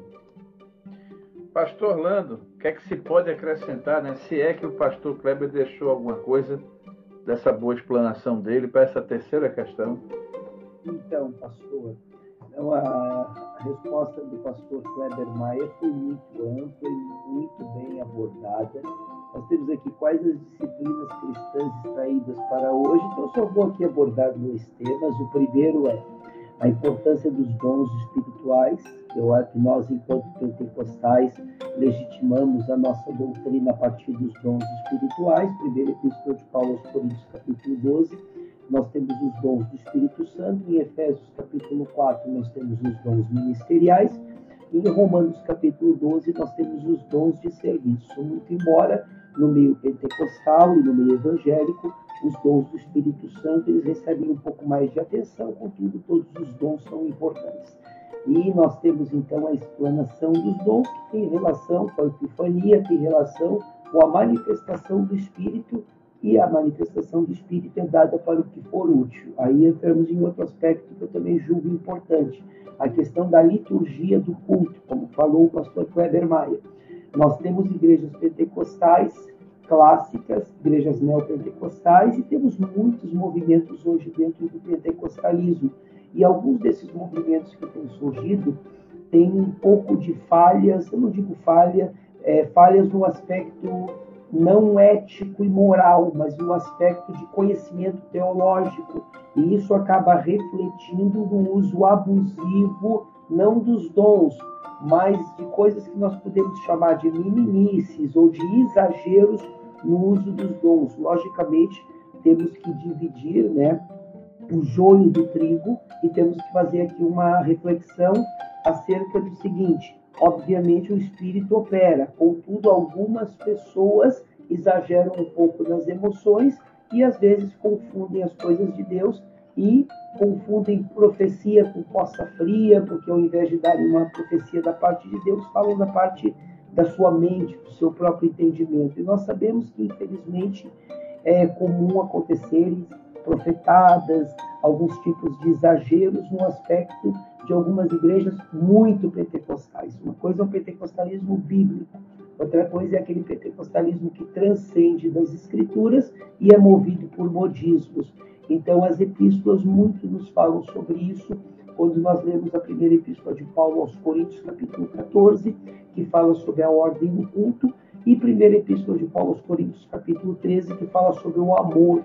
A: Pastor Orlando, o que é que se pode acrescentar, né? Se é que o pastor Kleber deixou alguma coisa dessa boa explanação dele para essa terceira questão?
B: Então, pastor, então, a, resposta do pastor Kleber Maia foi muito ampla e muito bem abordada. Nós temos aqui quais as disciplinas cristãs extraídas para hoje, então só vou aqui abordar dois temas. O primeiro é a importância dos dons espirituais. Eu acho que nós, enquanto pentecostais, legitimamos a nossa doutrina a partir dos dons espirituais. Primeiro Epístola de Paulo aos Coríntios, capítulo 12. Nós temos os dons do Espírito Santo. Em Efésios, capítulo 4, nós temos os dons ministeriais. Em Romanos, capítulo 12, nós temos os dons de serviço. Muito embora no meio pentecostal e no meio evangélico os dons do Espírito Santo, eles recebem um pouco mais de atenção, contudo, todos os dons são importantes. E nós temos então a explanação dos dons, que tem relação com a epifania, tem relação com a manifestação do Espírito, e a manifestação do Espírito é dada para o que for útil. Aí entramos em outro aspecto que eu também julgo importante, a questão da liturgia do culto, como falou o pastor Kleber Maia. Nós temos igrejas pentecostais clássicas, igrejas neopentecostais, e temos muitos movimentos hoje dentro do pentecostalismo. E alguns desses movimentos que têm surgido têm um pouco de falhas, eu não digo falha, é, falhas no aspecto não ético e moral, mas no aspecto de conhecimento teológico. E isso acaba refletindo no uso abusivo, não dos dons, mas de coisas que nós podemos chamar de minimices ou de exageros no uso dos dons. Logicamente, temos que dividir né, o joio do trigo e temos que fazer aqui uma reflexão acerca do seguinte: obviamente o espírito opera, contudo, algumas pessoas exageram um pouco nas emoções e às vezes confundem as coisas de Deus e confundem profecia com poça fria, porque ao invés de darem uma profecia da parte de Deus, falam da parte da sua mente, do seu próprio entendimento. E nós sabemos que, infelizmente, é comum acontecerem profetadas, alguns tipos de exageros no aspecto de algumas igrejas muito pentecostais. Uma coisa é o pentecostalismo bíblico, outra coisa é aquele pentecostalismo que transcende das escrituras e é movido por modismos. Então, as epístolas muito nos falam sobre isso, quando nós lemos a primeira epístola de Paulo aos Coríntios, capítulo 14, que fala sobre a ordem do culto, e primeira epístola de Paulo aos Coríntios, capítulo 13, que fala sobre o amor,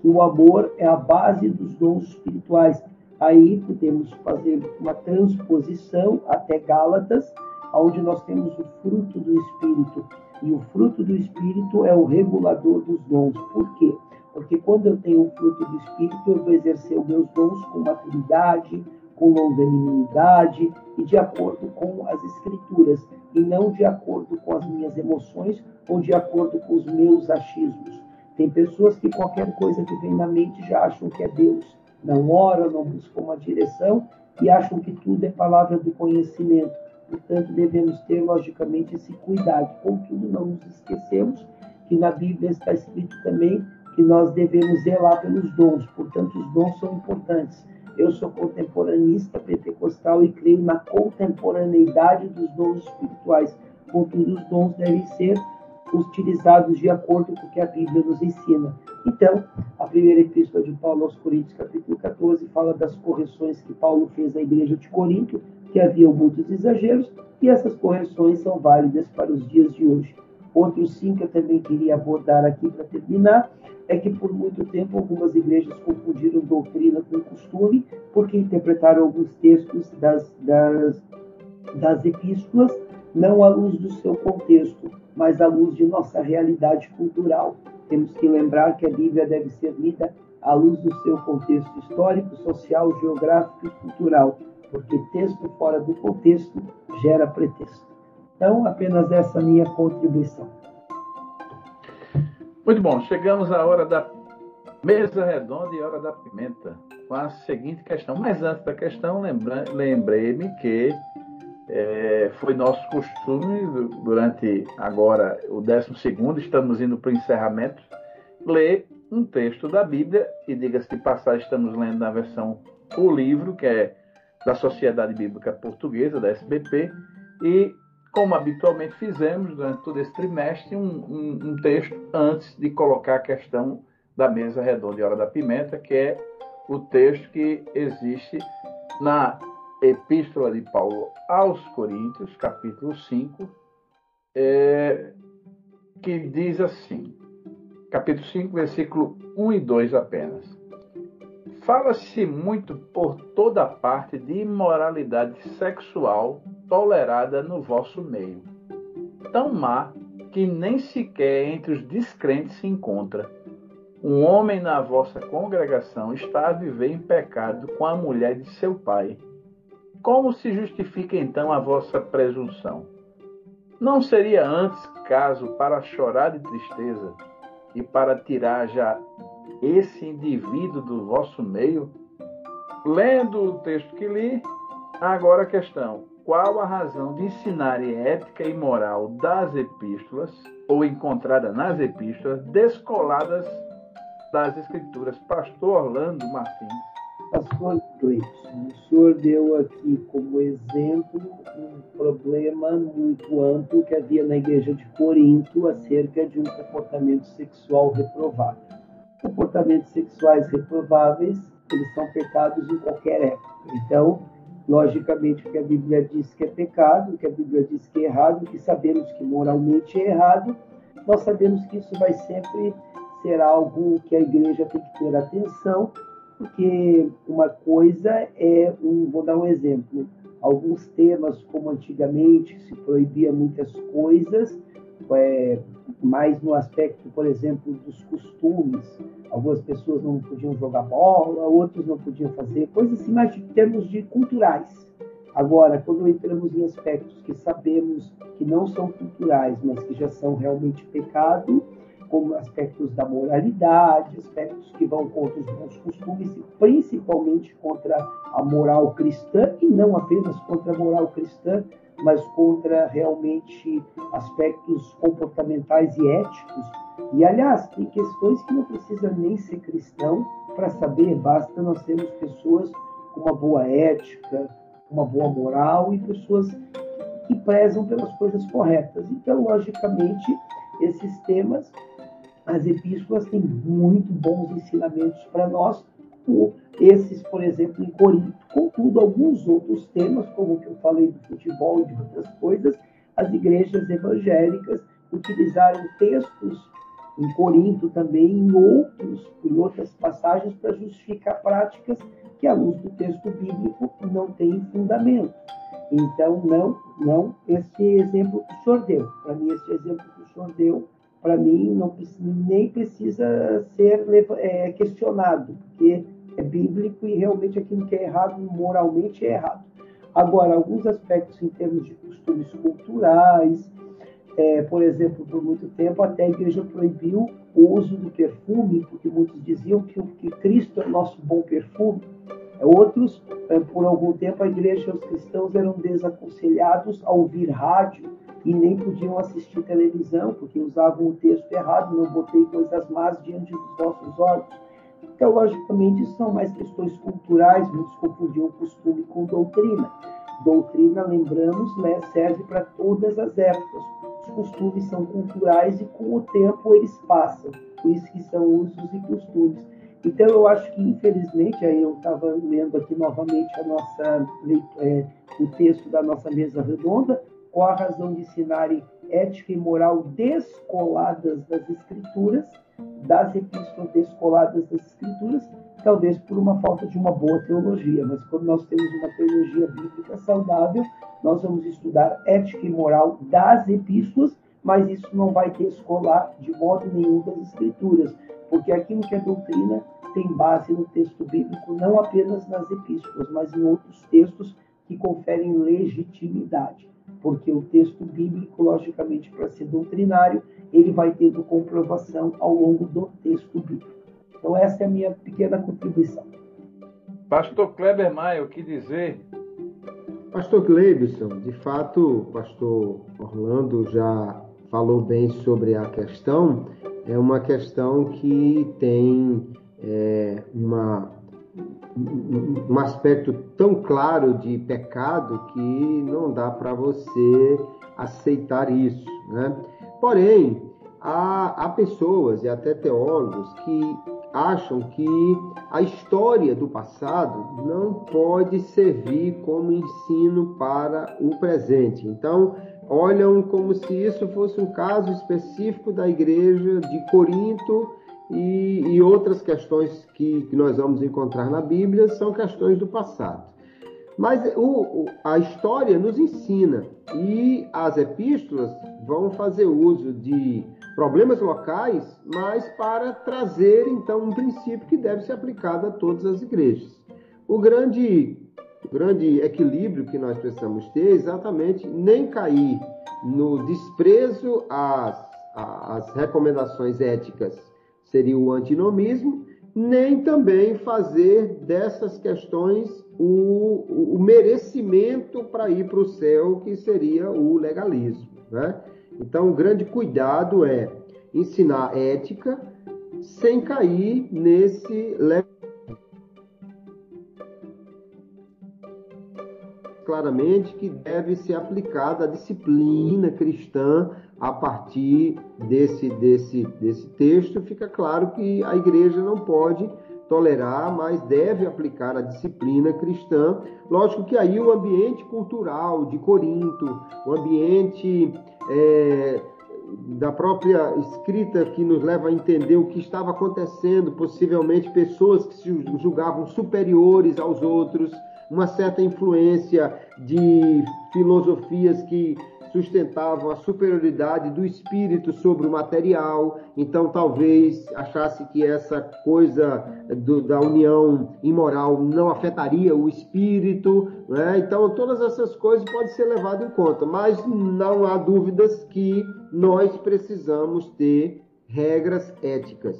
B: que o amor é a base dos dons espirituais. Aí podemos fazer uma transposição até Gálatas, onde nós temos o fruto do Espírito. E o fruto do Espírito é o regulador dos dons. Por quê? Porque quando eu tenho o fruto do Espírito, eu vou exercer os meus dons com maturidade, com longanimidade e de acordo com as Escrituras, e não de acordo com as minhas emoções ou de acordo com os meus achismos. Tem pessoas que qualquer coisa que vem na mente já acham que é Deus. Não oram, não buscam uma direção e acham que tudo é palavra do conhecimento. Portanto, devemos ter, logicamente, esse cuidado. Contudo, não nos esquecemos que na Bíblia está escrito também que nós devemos zelar pelos dons. Portanto, os dons são importantes. Eu sou contemporanista pentecostal e creio na contemporaneidade dos dons espirituais. Contudo, os dons devem ser utilizados de acordo com o que a Bíblia nos ensina. Então, a primeira epístola de Paulo aos Coríntios, capítulo 14, fala das correções que Paulo fez à igreja de Corinto, que havia muitos exageros, e essas correções são válidas para os dias de hoje. Outro sim que eu também queria abordar aqui para terminar é que por muito tempo algumas igrejas confundiram doutrina com costume, porque interpretaram alguns textos das, das, das epístolas não à luz do seu contexto, mas à luz de nossa realidade cultural. Temos que lembrar que a Bíblia deve ser lida à luz do seu contexto histórico, social, geográfico e cultural, porque texto fora do contexto gera pretexto. Então, apenas essa minha contribuição.
A: Muito bom, chegamos à hora da mesa redonda e hora da pimenta, com a seguinte questão. Mas antes da questão, lembrei-me que é, foi nosso costume, durante agora o 12, estamos indo para o encerramento, ler um texto da Bíblia, e diga-se de passagem, estamos lendo na versão O Livro, que é da Sociedade Bíblica Portuguesa, da SBP, e como habitualmente fizemos durante todo esse trimestre, um, um, um texto antes de colocar a questão da mesa redonda e hora da pimenta, que é o texto que existe na Epístola de Paulo aos Coríntios, capítulo 5, é, que diz assim, capítulo 5, versículo 1 e 2 apenas. Fala-se muito por toda parte de imoralidade sexual tolerada no vosso meio, tão má que nem sequer entre os descrentes se encontra. Um homem na vossa congregação está a viver em pecado com a mulher de seu pai como se justifica então a vossa presunção? Não seria antes caso para chorar de tristeza e para tirar já esse indivíduo do vosso meio? Lendo o texto que li, agora a questão: qual a razão de ensinarem ética e moral das epístolas, ou encontrada nas epístolas, descoladas das escrituras? Pastor Orlando Martins.
B: Pastor O senhor deu aqui como exemplo um problema muito amplo que havia na igreja de Corinto acerca de um comportamento sexual reprovável. Comportamentos sexuais reprováveis, eles são pecados em qualquer época. Então, logicamente, o que a Bíblia diz que é pecado, o que a Bíblia diz que é errado, que sabemos que moralmente é errado, nós sabemos que isso vai sempre ser algo que a igreja tem que ter atenção porque uma coisa é, um, vou dar um exemplo, alguns temas, como antigamente se proibia muitas coisas, é, mais no aspecto, por exemplo, dos costumes. Algumas pessoas não podiam jogar bola, outros não podiam fazer coisas assim, mas em termos de culturais. Agora, quando entramos em aspectos que sabemos que não são culturais, mas que já são realmente pecado, como aspectos da moralidade, aspectos que vão contra os bons costumes principalmente contra a moral cristã e não apenas contra a moral cristã, mas contra realmente aspectos comportamentais e éticos. E aliás, tem questões que não precisa nem ser cristão para saber, basta nós termos pessoas com uma boa ética, uma boa moral e pessoas que prezam pelas coisas corretas. Então, logicamente, esses temas as epístolas têm muito bons ensinamentos para nós, esses, por exemplo, em Corinto. Contudo, alguns outros temas, como o que eu falei do futebol e de outras coisas, as igrejas evangélicas utilizaram textos em Corinto também, em outros, em outras passagens, para justificar práticas que, à luz do texto bíblico, não têm fundamento. Então, não, não esse exemplo que o senhor deu. Para mim, esse exemplo que o senhor deu para mim, não, nem precisa ser é, questionado, porque é bíblico e realmente aquilo que é errado moralmente é errado. Agora, alguns aspectos em termos de costumes culturais, é, por exemplo, por muito tempo até a igreja proibiu o uso do perfume, porque muitos diziam que, que Cristo é nosso bom perfume. Outros, é, por algum tempo, a igreja e os cristãos eram desaconselhados a ouvir rádio e nem podiam assistir televisão, porque usavam o texto errado, não botei coisas más diante dos vossos olhos. Então, logicamente, são mais questões culturais, muitos confundiam costume com doutrina. Doutrina, lembramos, né, serve para todas as épocas. Os costumes são culturais e com o tempo eles passam, por isso que são usos e costumes. Então, eu acho que, infelizmente, aí eu estava lendo aqui novamente a nossa, é, o texto da nossa mesa redonda, com a razão de ensinarem ética e moral descoladas das escrituras, das epístolas descoladas das escrituras, talvez por uma falta de uma boa teologia. Mas quando nós temos uma teologia bíblica saudável, nós vamos estudar ética e moral das epístolas, mas isso não vai descolar de modo nenhum das escrituras, porque aquilo que é doutrina tem base no texto bíblico, não apenas nas epístolas, mas em outros textos que conferem legitimidade porque o texto bíblico, logicamente, para ser doutrinário, ele vai tendo comprovação ao longo do texto bíblico. Então, essa é a minha pequena contribuição.
A: Pastor Kleber Maia, o que dizer?
C: Pastor Gleibson, de fato, o pastor Orlando já falou bem sobre a questão. É uma questão que tem é, uma um aspecto tão claro de pecado que não dá para você aceitar isso. Né? Porém, há, há pessoas e até teólogos que acham que a história do passado não pode servir como ensino para o presente. Então, olham como se isso fosse um caso específico da igreja de Corinto e, e outras questões que, que, nós vamos encontrar na Bíblia são questões do passado. Mas o, a história nos ensina e as epístolas vão fazer uso de problemas locais, mas para trazer então um princípio que deve ser aplicado a todas as igrejas. O grande, o grande equilíbrio que nós precisamos ter é exatamente nem cair no desprezo às, às recomendações éticas seria o antinomismo, nem também fazer dessas questões o, o merecimento para ir para o céu, que seria o legalismo. Né? Então, o grande cuidado é ensinar ética sem cair nesse claramente que deve ser aplicada a disciplina cristã a partir desse, desse, desse texto. Fica claro que a igreja não pode tolerar, mas deve aplicar a disciplina cristã. Lógico que aí o ambiente cultural de Corinto, o ambiente é, da própria escrita que nos leva a entender o que estava acontecendo, possivelmente pessoas que se julgavam superiores aos outros, uma certa influência de filosofias que sustentavam a superioridade do espírito sobre o material, então talvez achasse que essa coisa do, da união imoral não afetaria o espírito, né? então todas essas coisas podem ser levadas em conta, mas não há dúvidas que nós precisamos ter regras éticas.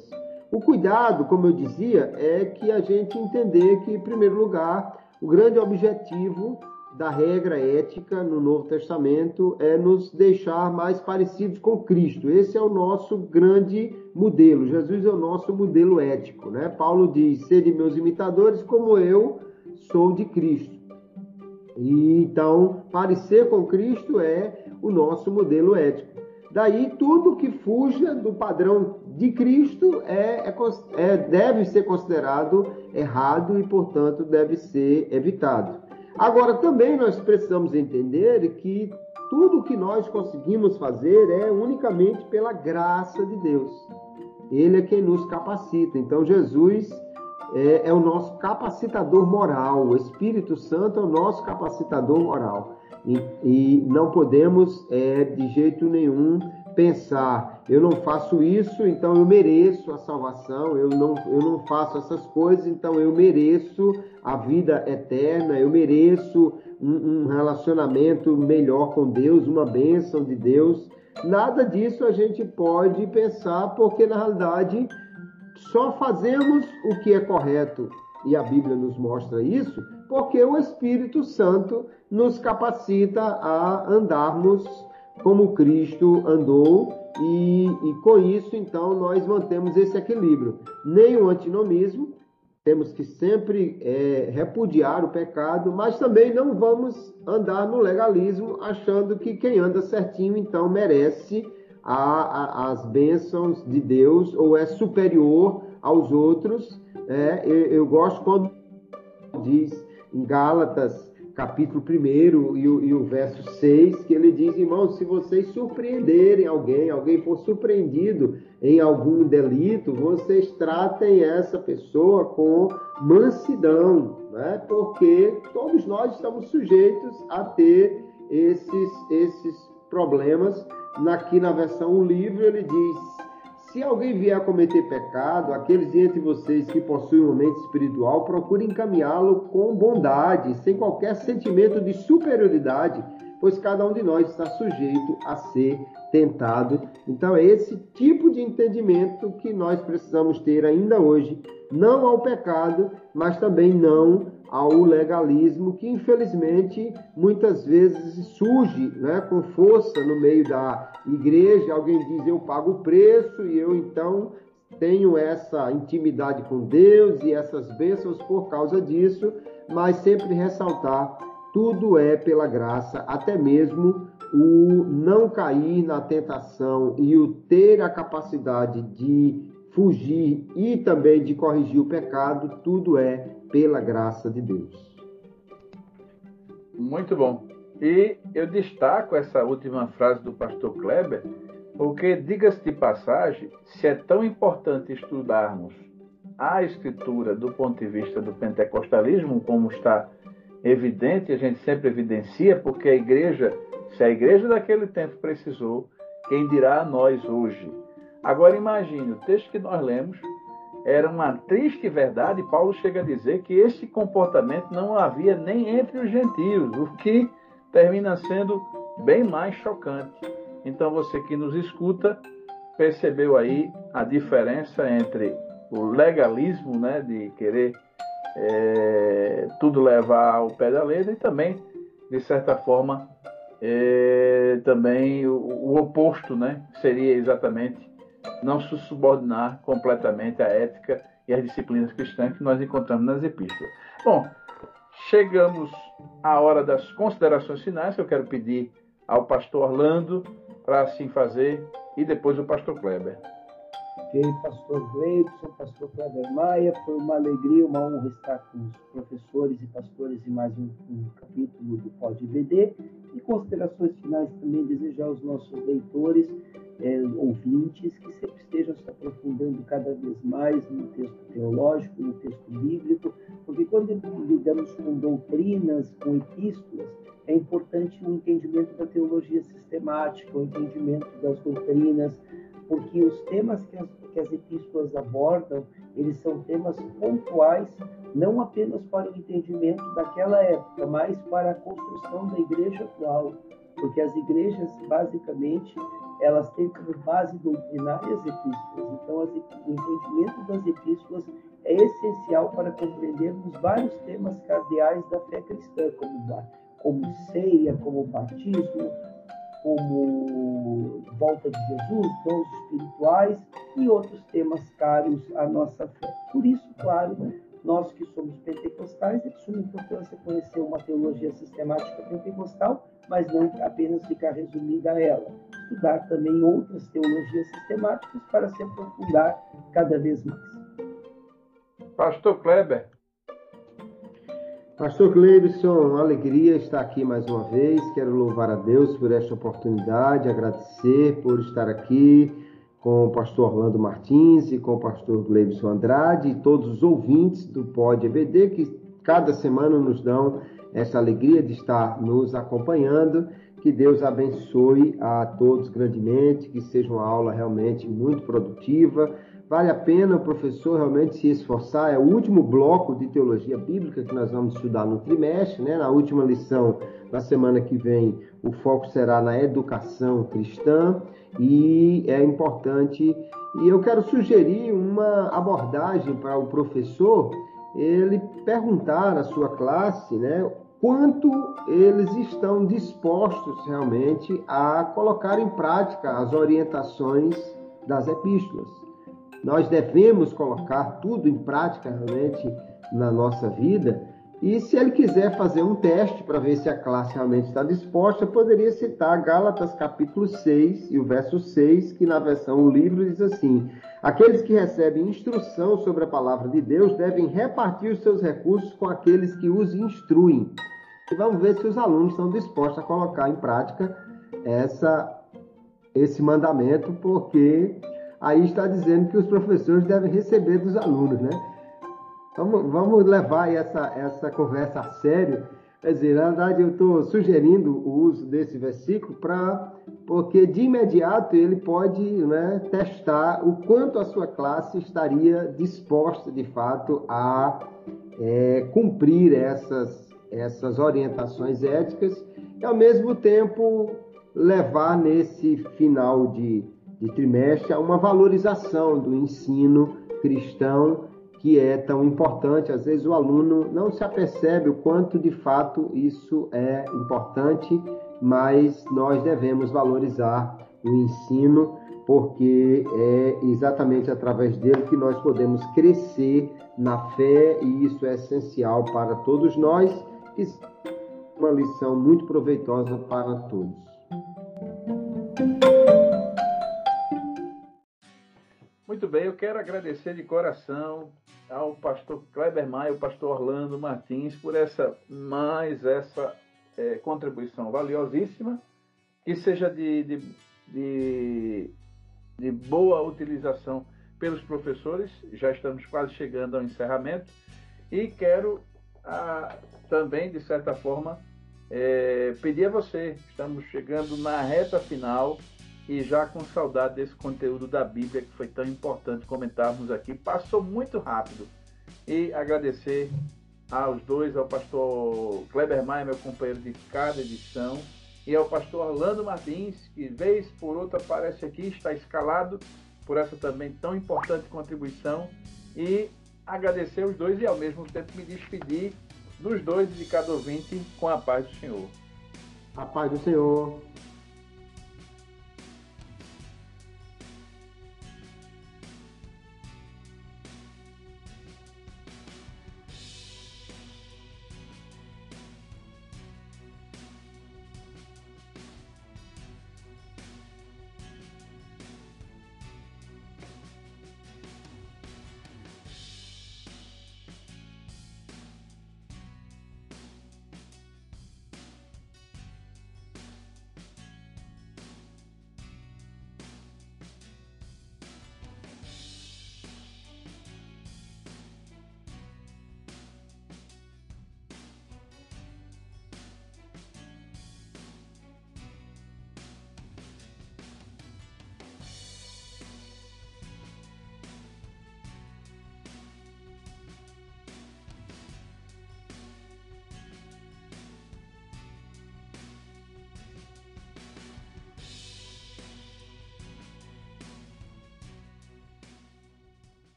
C: O cuidado, como eu dizia, é que a gente entender que, em primeiro lugar, o grande objetivo da regra ética no Novo Testamento é nos deixar mais parecidos com Cristo. Esse é o nosso grande modelo. Jesus é o nosso modelo ético, né? Paulo diz: "Sede meus imitadores, como eu sou de Cristo". E então, parecer com Cristo é o nosso modelo ético. Daí tudo que fuja do padrão de Cristo é, é, é deve ser considerado errado e, portanto, deve ser evitado. Agora, também nós precisamos entender que tudo que nós conseguimos fazer é unicamente pela graça de Deus. Ele é quem nos capacita. Então, Jesus é, é o nosso capacitador moral. O Espírito Santo é o nosso capacitador moral. E, e não podemos, é, de jeito nenhum, pensar, eu não faço isso, então eu mereço a salvação, eu não, eu não faço essas coisas, então eu mereço a vida eterna, eu mereço um, um relacionamento melhor com Deus, uma bênção de Deus. Nada disso a gente pode pensar, porque na realidade só fazemos o que é correto, e a Bíblia nos mostra isso, porque o Espírito Santo nos capacita a andarmos como Cristo andou, e, e, com isso, então, nós mantemos esse equilíbrio. Nem o antinomismo, temos que sempre é, repudiar o pecado, mas também não vamos andar no legalismo achando que quem anda certinho, então, merece a, a, as bênçãos de Deus ou é superior aos outros. É, eu, eu gosto quando diz em Gálatas capítulo 1 e o, e o verso 6, que ele diz, irmãos, se vocês surpreenderem alguém, alguém for surpreendido em algum delito, vocês tratem essa pessoa com mansidão, né? porque todos nós estamos sujeitos a ter esses, esses problemas. Aqui na versão o livro ele diz se alguém vier cometer pecado, aqueles entre vocês que possuem uma mente espiritual, procurem encaminhá-lo com bondade, sem qualquer sentimento de superioridade, pois cada um de nós está sujeito a ser tentado. Então é esse tipo de entendimento que nós precisamos ter ainda hoje, não ao pecado, mas também não ao legalismo que infelizmente muitas vezes surge né, com força no meio da igreja. Alguém diz eu pago o preço e eu então tenho essa intimidade com Deus e essas bênçãos por causa disso, mas sempre ressaltar tudo é pela graça, até mesmo o não cair na tentação e o ter a capacidade de fugir e também de corrigir o pecado, tudo é pela graça de Deus.
A: Muito bom. E eu destaco essa última frase do pastor Kleber, porque, diga-se de passagem, se é tão importante estudarmos a Escritura do ponto de vista do pentecostalismo, como está evidente, a gente sempre evidencia, porque a igreja, se a igreja daquele tempo precisou, quem dirá a nós hoje? Agora imagine, o texto que nós lemos era uma triste verdade, Paulo chega a dizer que esse comportamento não havia nem entre os gentios, o que termina sendo bem mais chocante. Então você que nos escuta, percebeu aí a diferença entre o legalismo, né, de querer é, tudo levar ao pé da letra e também, de certa forma, é, também o, o, oposto, né, seria exatamente não se subordinar completamente à ética e às disciplinas cristãs que nós encontramos nas epístolas. Bom, chegamos à hora das considerações finais, que eu quero pedir ao pastor Orlando para assim fazer e depois o pastor Kleber.
B: Ok, pastor Gleibson, pastor Kleber Maia, foi uma alegria, uma honra estar com os professores e pastores em mais um, um capítulo do Pode VD e considerações finais também desejar aos nossos leitores é, ouvintes que sempre estejam se aprofundando cada vez mais no texto teológico, no texto bíblico, porque quando lidamos com doutrinas, com epístolas, é importante o entendimento da teologia sistemática, o entendimento das doutrinas, porque os temas que as, que as epístolas abordam, eles são temas pontuais, não apenas para o entendimento daquela época, mas para a construção da igreja atual, porque as igrejas, basicamente, elas têm como base doutrinária as epístolas. Então, as, o entendimento das epístolas é essencial para compreendermos vários temas cardeais da fé cristã, como, como ceia, como batismo, como volta de Jesus, dons espirituais e outros temas caros à nossa fé. Por isso, claro, nós que somos pentecostais, é de suma importância conhecer uma teologia sistemática pentecostal, mas não apenas ficar resumida a ela. Estudar também outras teologias sistemáticas para se aprofundar cada vez mais.
A: Pastor Kleber.
C: Pastor Cleibson, alegria estar aqui mais uma vez. Quero louvar a Deus por esta oportunidade, agradecer por estar aqui com o pastor Orlando Martins e com o pastor Gleibson Andrade e todos os ouvintes do Pod EBD que cada semana nos dão essa alegria de estar nos acompanhando. Que Deus abençoe a todos grandemente, que seja uma aula realmente muito produtiva. Vale a pena o professor realmente se esforçar. É o último bloco de teologia bíblica que nós vamos estudar no trimestre, né? Na última lição, na semana que vem, o foco será na educação cristã e é importante. E eu quero sugerir uma abordagem para o professor ele perguntar à sua classe, né, quanto eles estão dispostos realmente a colocar em prática as orientações das epístolas. Nós devemos colocar tudo em prática realmente na nossa vida e se ele quiser fazer um teste para ver se a classe realmente está disposta, poderia citar Gálatas capítulo 6 e o verso 6, que na versão o livro diz assim: Aqueles que recebem instrução sobre a palavra de Deus devem repartir os seus recursos com aqueles que os instruem. E vamos ver se os alunos estão dispostos a colocar em prática essa, esse mandamento, porque aí está dizendo que os professores devem receber dos alunos, né? Vamos, vamos levar essa, essa conversa a sério. Quer dizer, na verdade, eu estou sugerindo o uso desse versículo para porque de imediato ele pode né, testar o quanto a sua classe estaria disposta, de fato, a é, cumprir essas, essas orientações éticas e, ao mesmo tempo, levar nesse final de, de trimestre a uma valorização do ensino cristão que é tão importante. Às vezes o aluno não se apercebe o quanto de fato isso é importante, mas nós devemos valorizar o ensino, porque é exatamente através dele que nós podemos crescer na fé e isso é essencial para todos nós. Uma lição muito proveitosa para todos.
A: Muito bem, eu quero agradecer de coração ao pastor Kleber Maia, ao pastor Orlando Martins, por essa mais essa é, contribuição valiosíssima, que seja de, de, de, de boa utilização pelos professores. Já estamos quase chegando ao encerramento e quero a, também, de certa forma, é, pedir a você, estamos chegando na reta final e já com saudade desse conteúdo da Bíblia que foi tão importante comentarmos aqui. Passou muito rápido. E agradecer aos dois, ao pastor Kleber Maia, meu companheiro de cada edição, e ao pastor Orlando Martins, que vez por outra aparece aqui, está escalado por essa também tão importante contribuição e agradecer os dois e ao mesmo tempo me despedir dos dois e de cada ouvinte com a paz do Senhor.
C: A paz do Senhor.